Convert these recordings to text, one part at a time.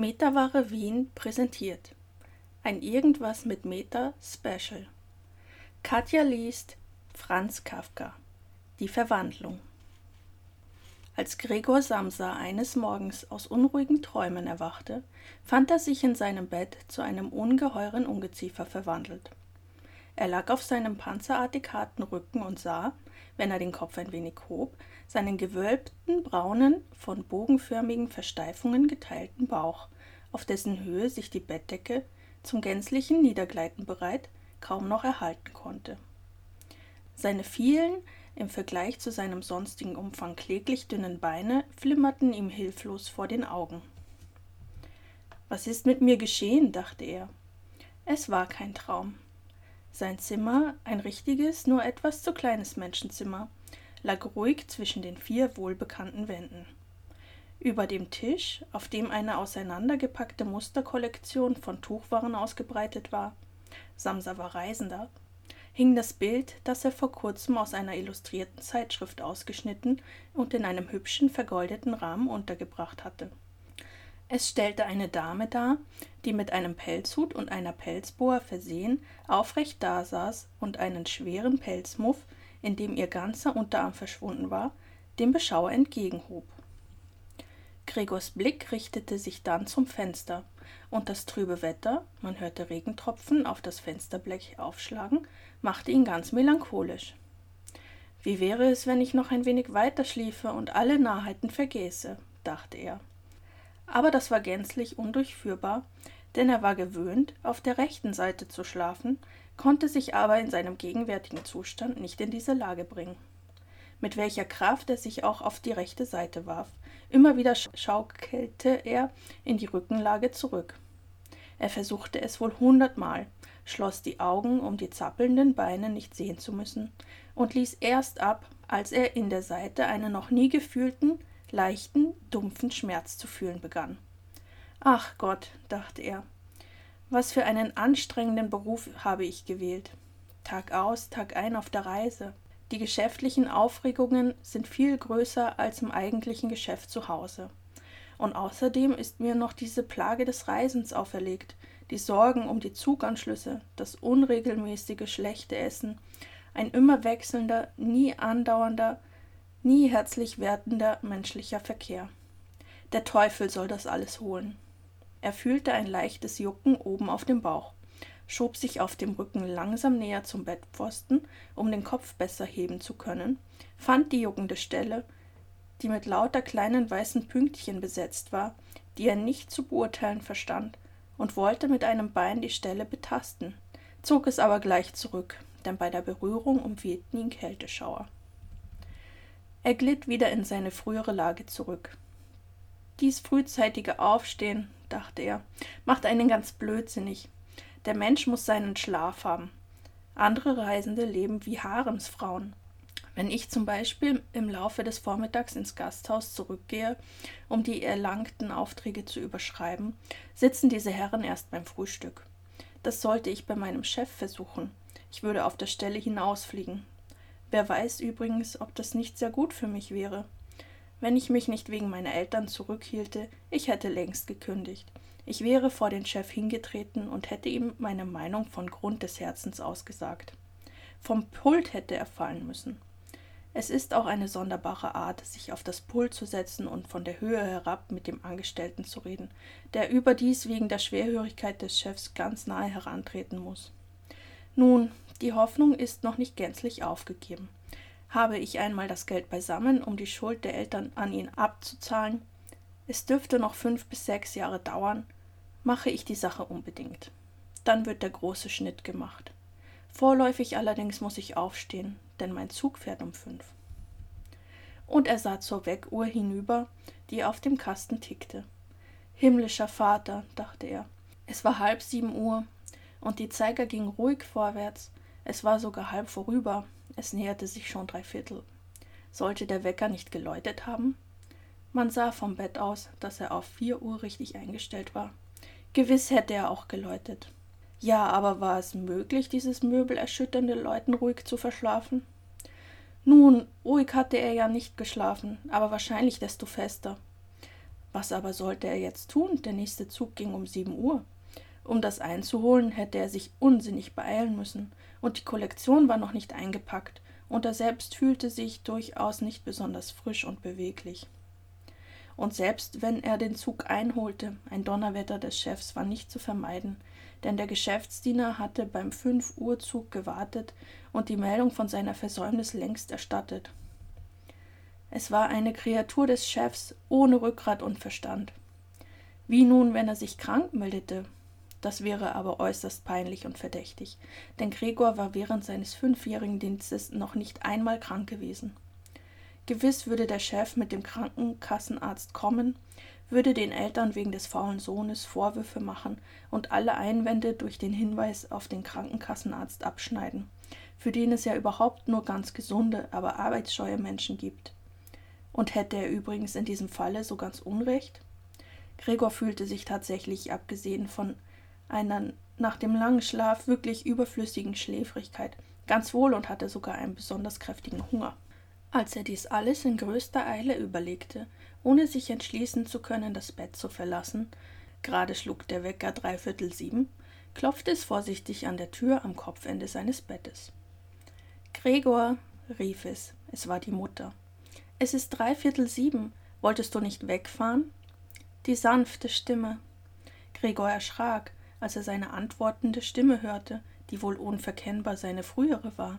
Metaware Wien präsentiert ein Irgendwas mit Meta Special. Katja liest Franz Kafka Die Verwandlung. Als Gregor Samsa eines Morgens aus unruhigen Träumen erwachte, fand er sich in seinem Bett zu einem ungeheuren Ungeziefer verwandelt. Er lag auf seinem panzerartig harten Rücken und sah, wenn er den Kopf ein wenig hob, seinen gewölbten, braunen, von bogenförmigen Versteifungen geteilten Bauch, auf dessen Höhe sich die Bettdecke, zum gänzlichen Niedergleiten bereit, kaum noch erhalten konnte. Seine vielen, im Vergleich zu seinem sonstigen Umfang kläglich dünnen Beine flimmerten ihm hilflos vor den Augen. Was ist mit mir geschehen? dachte er. Es war kein Traum. Sein Zimmer, ein richtiges, nur etwas zu kleines Menschenzimmer, lag ruhig zwischen den vier wohlbekannten Wänden. Über dem Tisch, auf dem eine auseinandergepackte Musterkollektion von Tuchwaren ausgebreitet war, Samsa war Reisender, hing das Bild, das er vor kurzem aus einer illustrierten Zeitschrift ausgeschnitten und in einem hübschen vergoldeten Rahmen untergebracht hatte. Es stellte eine Dame dar, die mit einem Pelzhut und einer Pelzboa versehen aufrecht dasaß und einen schweren Pelzmuff, in dem ihr ganzer Unterarm verschwunden war, dem Beschauer entgegenhob. Gregors Blick richtete sich dann zum Fenster, und das trübe Wetter, man hörte Regentropfen auf das Fensterblech aufschlagen, machte ihn ganz melancholisch. Wie wäre es, wenn ich noch ein wenig weiter schliefe und alle Nahheiten vergäße, dachte er aber das war gänzlich undurchführbar, denn er war gewöhnt, auf der rechten Seite zu schlafen, konnte sich aber in seinem gegenwärtigen Zustand nicht in diese Lage bringen. Mit welcher Kraft er sich auch auf die rechte Seite warf, immer wieder schaukelte er in die Rückenlage zurück. Er versuchte es wohl hundertmal, schloss die Augen, um die zappelnden Beine nicht sehen zu müssen, und ließ erst ab, als er in der Seite einen noch nie gefühlten, leichten, dumpfen Schmerz zu fühlen begann. Ach Gott, dachte er, was für einen anstrengenden Beruf habe ich gewählt. Tag aus, Tag ein auf der Reise. Die geschäftlichen Aufregungen sind viel größer als im eigentlichen Geschäft zu Hause. Und außerdem ist mir noch diese Plage des Reisens auferlegt, die Sorgen um die Zuganschlüsse, das unregelmäßige schlechte Essen, ein immer wechselnder, nie andauernder, nie herzlich werdender menschlicher Verkehr. Der Teufel soll das alles holen. Er fühlte ein leichtes Jucken oben auf dem Bauch, schob sich auf dem Rücken langsam näher zum Bettpfosten, um den Kopf besser heben zu können, fand die juckende Stelle, die mit lauter kleinen weißen Pünktchen besetzt war, die er nicht zu beurteilen verstand, und wollte mit einem Bein die Stelle betasten, zog es aber gleich zurück, denn bei der Berührung umwehten ihn Kälteschauer. Er glitt wieder in seine frühere Lage zurück. Dies frühzeitige Aufstehen, dachte er, macht einen ganz blödsinnig. Der Mensch muss seinen Schlaf haben. Andere Reisende leben wie Haremsfrauen. Wenn ich zum Beispiel im Laufe des Vormittags ins Gasthaus zurückgehe, um die erlangten Aufträge zu überschreiben, sitzen diese Herren erst beim Frühstück. Das sollte ich bei meinem Chef versuchen. Ich würde auf der Stelle hinausfliegen. Wer weiß übrigens, ob das nicht sehr gut für mich wäre. Wenn ich mich nicht wegen meiner Eltern zurückhielte, ich hätte längst gekündigt. Ich wäre vor den Chef hingetreten und hätte ihm meine Meinung von Grund des Herzens ausgesagt. Vom Pult hätte er fallen müssen. Es ist auch eine sonderbare Art, sich auf das Pult zu setzen und von der Höhe herab mit dem Angestellten zu reden, der überdies wegen der Schwerhörigkeit des Chefs ganz nahe herantreten muss. Nun, die Hoffnung ist noch nicht gänzlich aufgegeben. Habe ich einmal das Geld beisammen, um die Schuld der Eltern an ihn abzuzahlen, es dürfte noch fünf bis sechs Jahre dauern, mache ich die Sache unbedingt. Dann wird der große Schnitt gemacht. Vorläufig allerdings muss ich aufstehen, denn mein Zug fährt um fünf. Und er sah zur Weckuhr hinüber, die auf dem Kasten tickte. Himmlischer Vater, dachte er. Es war halb sieben Uhr, und die Zeiger gingen ruhig vorwärts, es war sogar halb vorüber, es näherte sich schon drei Viertel. Sollte der Wecker nicht geläutet haben? Man sah vom Bett aus, dass er auf vier Uhr richtig eingestellt war. Gewiss hätte er auch geläutet. Ja, aber war es möglich, dieses möbelerschütternde Läuten ruhig zu verschlafen? Nun, ruhig hatte er ja nicht geschlafen, aber wahrscheinlich desto fester. Was aber sollte er jetzt tun? Der nächste Zug ging um sieben Uhr. Um das einzuholen, hätte er sich unsinnig beeilen müssen, und die Kollektion war noch nicht eingepackt, und er selbst fühlte sich durchaus nicht besonders frisch und beweglich. Und selbst wenn er den Zug einholte, ein Donnerwetter des Chefs war nicht zu vermeiden, denn der Geschäftsdiener hatte beim fünf Uhr Zug gewartet und die Meldung von seiner Versäumnis längst erstattet. Es war eine Kreatur des Chefs ohne Rückgrat und Verstand. Wie nun, wenn er sich krank meldete? Das wäre aber äußerst peinlich und verdächtig, denn Gregor war während seines fünfjährigen Dienstes noch nicht einmal krank gewesen. Gewiss würde der Chef mit dem Krankenkassenarzt kommen, würde den Eltern wegen des faulen Sohnes Vorwürfe machen und alle Einwände durch den Hinweis auf den Krankenkassenarzt abschneiden, für den es ja überhaupt nur ganz gesunde, aber arbeitsscheue Menschen gibt. Und hätte er übrigens in diesem Falle so ganz Unrecht? Gregor fühlte sich tatsächlich, abgesehen von einer nach dem langen Schlaf wirklich überflüssigen Schläfrigkeit, ganz wohl und hatte sogar einen besonders kräftigen Hunger. Als er dies alles in größter Eile überlegte, ohne sich entschließen zu können, das Bett zu verlassen, gerade schlug der Wecker dreiviertel sieben, klopfte es vorsichtig an der Tür am Kopfende seines Bettes. Gregor, rief es, es war die Mutter. Es ist dreiviertel sieben. Wolltest du nicht wegfahren? Die sanfte Stimme. Gregor erschrak, als er seine antwortende Stimme hörte, die wohl unverkennbar seine frühere war,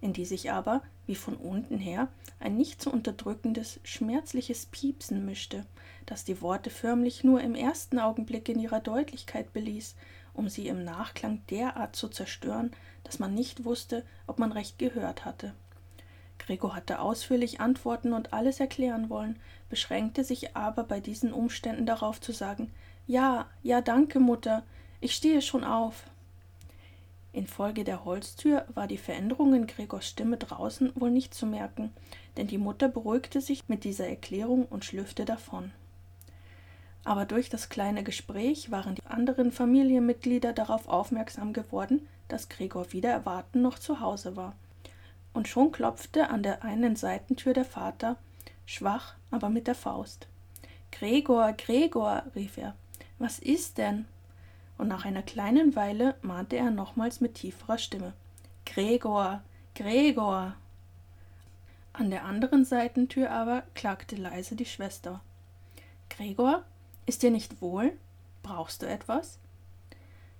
in die sich aber, wie von unten her, ein nicht zu unterdrückendes, schmerzliches Piepsen mischte, das die Worte förmlich nur im ersten Augenblick in ihrer Deutlichkeit beließ, um sie im Nachklang derart zu zerstören, dass man nicht wusste, ob man recht gehört hatte. Gregor hatte ausführlich antworten und alles erklären wollen, beschränkte sich aber bei diesen Umständen darauf zu sagen Ja, ja, danke, Mutter, ich stehe schon auf. Infolge der Holztür war die Veränderung in Gregors Stimme draußen wohl nicht zu merken, denn die Mutter beruhigte sich mit dieser Erklärung und schlüpfte davon. Aber durch das kleine Gespräch waren die anderen Familienmitglieder darauf aufmerksam geworden, dass Gregor wieder erwarten noch zu Hause war und schon klopfte an der einen Seitentür der Vater, schwach, aber mit der Faust. Gregor, Gregor, rief er, was ist denn? Und nach einer kleinen Weile mahnte er nochmals mit tieferer Stimme. Gregor, Gregor. An der anderen Seitentür aber klagte leise die Schwester. Gregor, ist dir nicht wohl? Brauchst du etwas?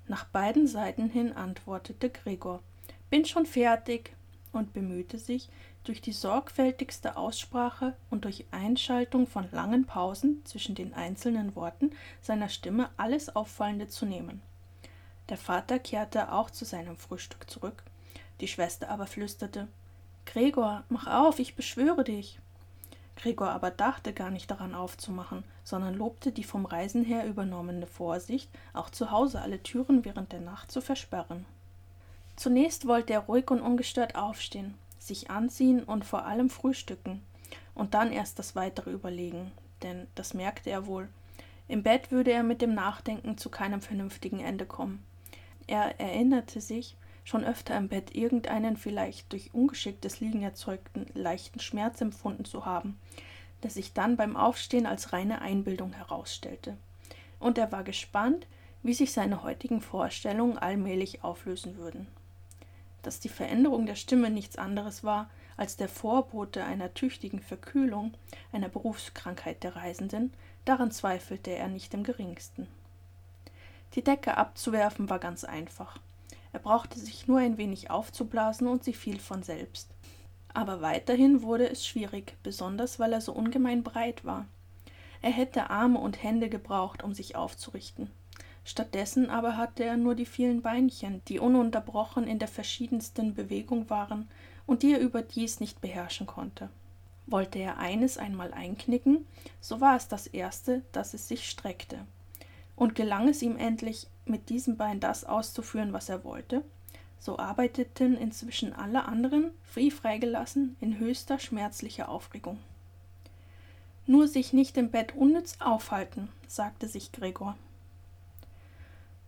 Nach beiden Seiten hin antwortete Gregor. Bin schon fertig, und bemühte sich, durch die sorgfältigste Aussprache und durch Einschaltung von langen Pausen zwischen den einzelnen Worten seiner Stimme alles Auffallende zu nehmen. Der Vater kehrte auch zu seinem Frühstück zurück, die Schwester aber flüsterte Gregor, mach auf, ich beschwöre dich. Gregor aber dachte gar nicht daran aufzumachen, sondern lobte die vom Reisen her übernommene Vorsicht, auch zu Hause alle Türen während der Nacht zu versperren. Zunächst wollte er ruhig und ungestört aufstehen, sich anziehen und vor allem frühstücken und dann erst das weitere überlegen, denn das merkte er wohl. Im Bett würde er mit dem Nachdenken zu keinem vernünftigen Ende kommen. Er erinnerte sich, schon öfter im Bett irgendeinen vielleicht durch ungeschicktes Liegen erzeugten leichten Schmerz empfunden zu haben, der sich dann beim Aufstehen als reine Einbildung herausstellte. Und er war gespannt, wie sich seine heutigen Vorstellungen allmählich auflösen würden dass die Veränderung der Stimme nichts anderes war als der Vorbote einer tüchtigen Verkühlung, einer Berufskrankheit der Reisenden, daran zweifelte er nicht im geringsten. Die Decke abzuwerfen war ganz einfach. Er brauchte sich nur ein wenig aufzublasen und sie fiel von selbst. Aber weiterhin wurde es schwierig, besonders weil er so ungemein breit war. Er hätte Arme und Hände gebraucht, um sich aufzurichten. Stattdessen aber hatte er nur die vielen Beinchen, die ununterbrochen in der verschiedensten Bewegung waren und die er überdies nicht beherrschen konnte. Wollte er eines einmal einknicken, so war es das erste, dass es sich streckte. Und gelang es ihm endlich, mit diesem Bein das auszuführen, was er wollte, so arbeiteten inzwischen alle anderen, wie freigelassen, in höchster schmerzlicher Aufregung. Nur sich nicht im Bett unnütz aufhalten, sagte sich Gregor.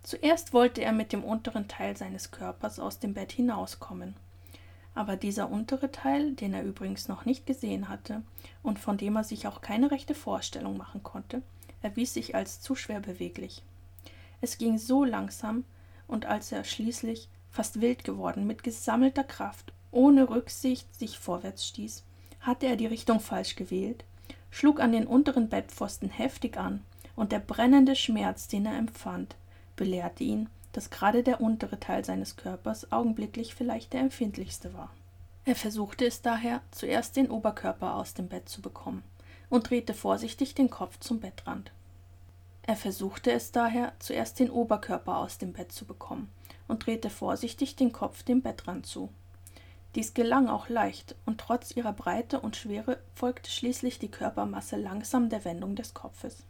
Zuerst wollte er mit dem unteren Teil seines Körpers aus dem Bett hinauskommen. Aber dieser untere Teil, den er übrigens noch nicht gesehen hatte und von dem er sich auch keine rechte Vorstellung machen konnte, erwies sich als zu schwer beweglich. Es ging so langsam, und als er schließlich, fast wild geworden, mit gesammelter Kraft, ohne Rücksicht sich vorwärts stieß, hatte er die Richtung falsch gewählt, schlug an den unteren Bettpfosten heftig an, und der brennende Schmerz, den er empfand, belehrte ihn, dass gerade der untere Teil seines Körpers augenblicklich vielleicht der empfindlichste war. Er versuchte es daher, zuerst den Oberkörper aus dem Bett zu bekommen und drehte vorsichtig den Kopf zum Bettrand. Er versuchte es daher, zuerst den Oberkörper aus dem Bett zu bekommen und drehte vorsichtig den Kopf dem Bettrand zu. Dies gelang auch leicht, und trotz ihrer Breite und Schwere folgte schließlich die Körpermasse langsam der Wendung des Kopfes.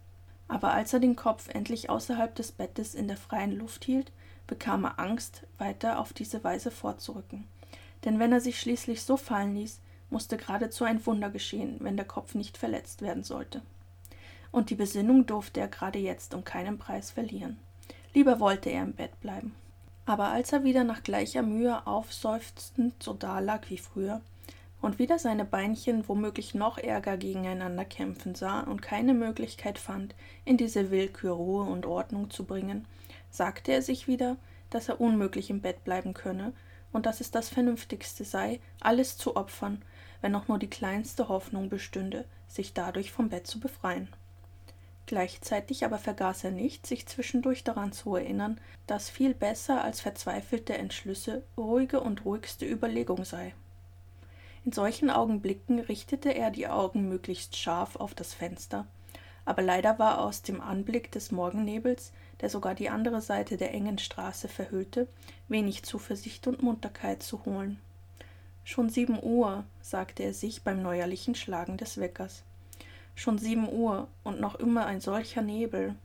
Aber als er den Kopf endlich außerhalb des Bettes in der freien Luft hielt, bekam er Angst, weiter auf diese Weise vorzurücken. Denn wenn er sich schließlich so fallen ließ, musste geradezu ein Wunder geschehen, wenn der Kopf nicht verletzt werden sollte. Und die Besinnung durfte er gerade jetzt um keinen Preis verlieren. Lieber wollte er im Bett bleiben. Aber als er wieder nach gleicher Mühe aufseufzend so dalag wie früher und wieder seine Beinchen womöglich noch ärger gegeneinander kämpfen sah und keine Möglichkeit fand, in diese Willkür Ruhe und Ordnung zu bringen, sagte er sich wieder, dass er unmöglich im Bett bleiben könne und dass es das Vernünftigste sei, alles zu opfern, wenn auch nur die kleinste Hoffnung bestünde, sich dadurch vom Bett zu befreien. Gleichzeitig aber vergaß er nicht, sich zwischendurch daran zu erinnern, dass viel besser als verzweifelte Entschlüsse ruhige und ruhigste Überlegung sei. In solchen Augenblicken richtete er die Augen möglichst scharf auf das Fenster, aber leider war aus dem Anblick des Morgennebels, der sogar die andere Seite der engen Straße verhüllte, wenig Zuversicht und Munterkeit zu holen. Schon sieben Uhr, sagte er sich beim neuerlichen Schlagen des Weckers. Schon sieben Uhr und noch immer ein solcher Nebel.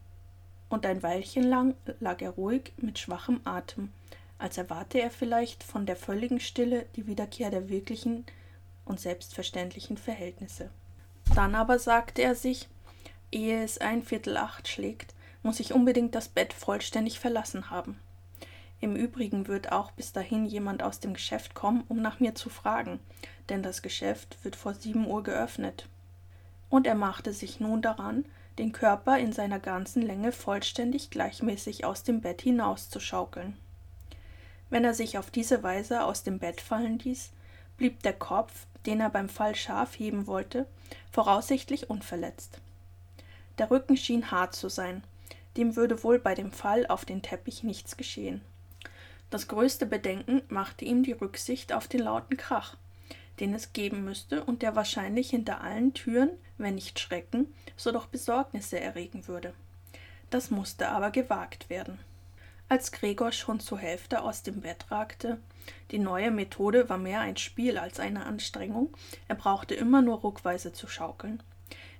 Und ein Weilchen lang lag er ruhig mit schwachem Atem, als erwarte er vielleicht von der völligen Stille die Wiederkehr der wirklichen und selbstverständlichen Verhältnisse. Dann aber sagte er sich, ehe es ein Viertel acht schlägt, muss ich unbedingt das Bett vollständig verlassen haben. Im Übrigen wird auch bis dahin jemand aus dem Geschäft kommen, um nach mir zu fragen, denn das Geschäft wird vor sieben Uhr geöffnet und er machte sich nun daran, den Körper in seiner ganzen Länge vollständig gleichmäßig aus dem Bett hinauszuschaukeln. Wenn er sich auf diese Weise aus dem Bett fallen ließ, blieb der Kopf, den er beim Fall scharf heben wollte, voraussichtlich unverletzt. Der Rücken schien hart zu sein, dem würde wohl bei dem Fall auf den Teppich nichts geschehen. Das größte Bedenken machte ihm die Rücksicht auf den lauten Krach, den es geben müsste und der wahrscheinlich hinter allen Türen, wenn nicht Schrecken, so doch Besorgnisse erregen würde. Das musste aber gewagt werden. Als Gregor schon zur Hälfte aus dem Bett ragte, die neue Methode war mehr ein Spiel als eine Anstrengung, er brauchte immer nur ruckweise zu schaukeln,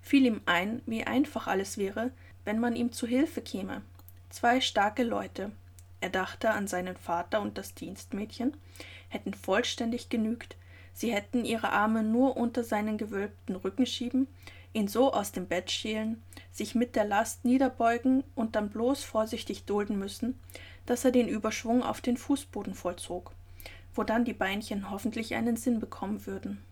fiel ihm ein, wie einfach alles wäre, wenn man ihm zu Hilfe käme. Zwei starke Leute, er dachte an seinen Vater und das Dienstmädchen, hätten vollständig genügt, Sie hätten ihre Arme nur unter seinen gewölbten Rücken schieben, ihn so aus dem Bett schälen, sich mit der Last niederbeugen und dann bloß vorsichtig dulden müssen, dass er den Überschwung auf den Fußboden vollzog, wo dann die Beinchen hoffentlich einen Sinn bekommen würden.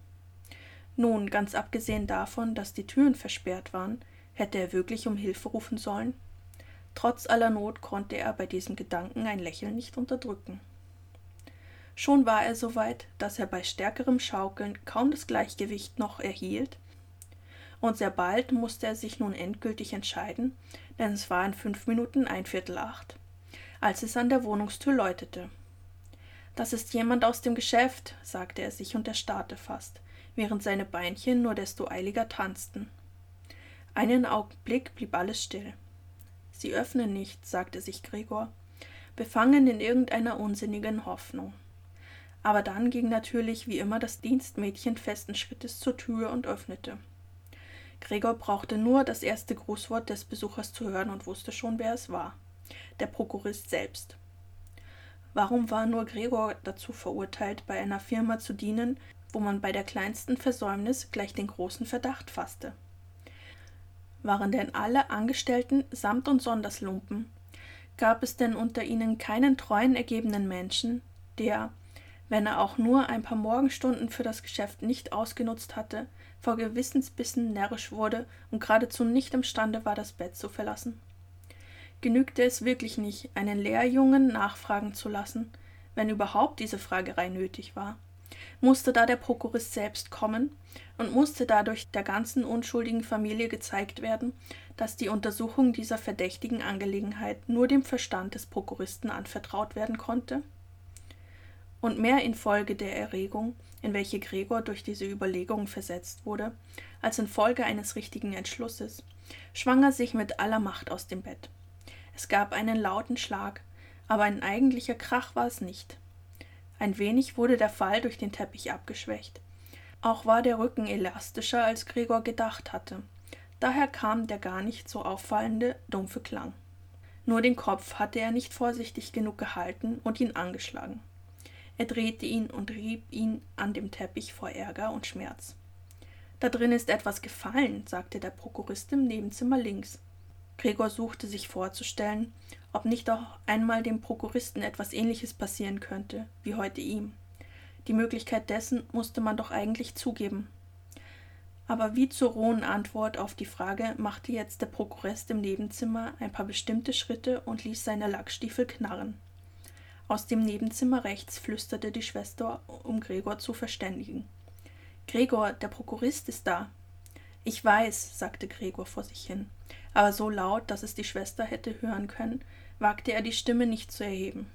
Nun, ganz abgesehen davon, dass die Türen versperrt waren, hätte er wirklich um Hilfe rufen sollen? Trotz aller Not konnte er bei diesem Gedanken ein Lächeln nicht unterdrücken. Schon war er so weit, dass er bei stärkerem Schaukeln kaum das Gleichgewicht noch erhielt, und sehr bald musste er sich nun endgültig entscheiden, denn es war in fünf Minuten ein Viertel acht, als es an der Wohnungstür läutete. Das ist jemand aus dem Geschäft, sagte er sich und erstarrte fast, während seine Beinchen nur desto eiliger tanzten. Einen Augenblick blieb alles still. Sie öffnen nicht, sagte sich Gregor, befangen in irgendeiner unsinnigen Hoffnung. Aber dann ging natürlich wie immer das Dienstmädchen festen Schrittes zur Tür und öffnete. Gregor brauchte nur das erste Grußwort des Besuchers zu hören und wusste schon, wer es war. Der Prokurist selbst. Warum war nur Gregor dazu verurteilt, bei einer Firma zu dienen, wo man bei der kleinsten Versäumnis gleich den großen Verdacht fasste? Waren denn alle Angestellten samt und sonders Lumpen? Gab es denn unter ihnen keinen treuen ergebenen Menschen, der, wenn er auch nur ein paar Morgenstunden für das Geschäft nicht ausgenutzt hatte, vor Gewissensbissen närrisch wurde und geradezu nicht imstande war, das Bett zu verlassen. Genügte es wirklich nicht, einen Lehrjungen nachfragen zu lassen, wenn überhaupt diese Fragerei nötig war? Musste da der Prokurist selbst kommen und musste dadurch der ganzen unschuldigen Familie gezeigt werden, dass die Untersuchung dieser verdächtigen Angelegenheit nur dem Verstand des Prokuristen anvertraut werden konnte? Und mehr infolge der Erregung, in welche Gregor durch diese Überlegungen versetzt wurde, als infolge eines richtigen Entschlusses, schwang er sich mit aller Macht aus dem Bett. Es gab einen lauten Schlag, aber ein eigentlicher Krach war es nicht. Ein wenig wurde der Fall durch den Teppich abgeschwächt. Auch war der Rücken elastischer, als Gregor gedacht hatte. Daher kam der gar nicht so auffallende, dumpfe Klang. Nur den Kopf hatte er nicht vorsichtig genug gehalten und ihn angeschlagen. Er drehte ihn und rieb ihn an dem Teppich vor Ärger und Schmerz. Da drin ist etwas gefallen, sagte der Prokurist im Nebenzimmer links. Gregor suchte sich vorzustellen, ob nicht auch einmal dem Prokuristen etwas ähnliches passieren könnte, wie heute ihm. Die Möglichkeit dessen musste man doch eigentlich zugeben. Aber wie zur rohen Antwort auf die Frage machte jetzt der Prokurist im Nebenzimmer ein paar bestimmte Schritte und ließ seine Lackstiefel knarren. Aus dem Nebenzimmer rechts flüsterte die Schwester, um Gregor zu verständigen. Gregor, der Prokurist ist da. Ich weiß, sagte Gregor vor sich hin, aber so laut, dass es die Schwester hätte hören können, wagte er die Stimme nicht zu erheben.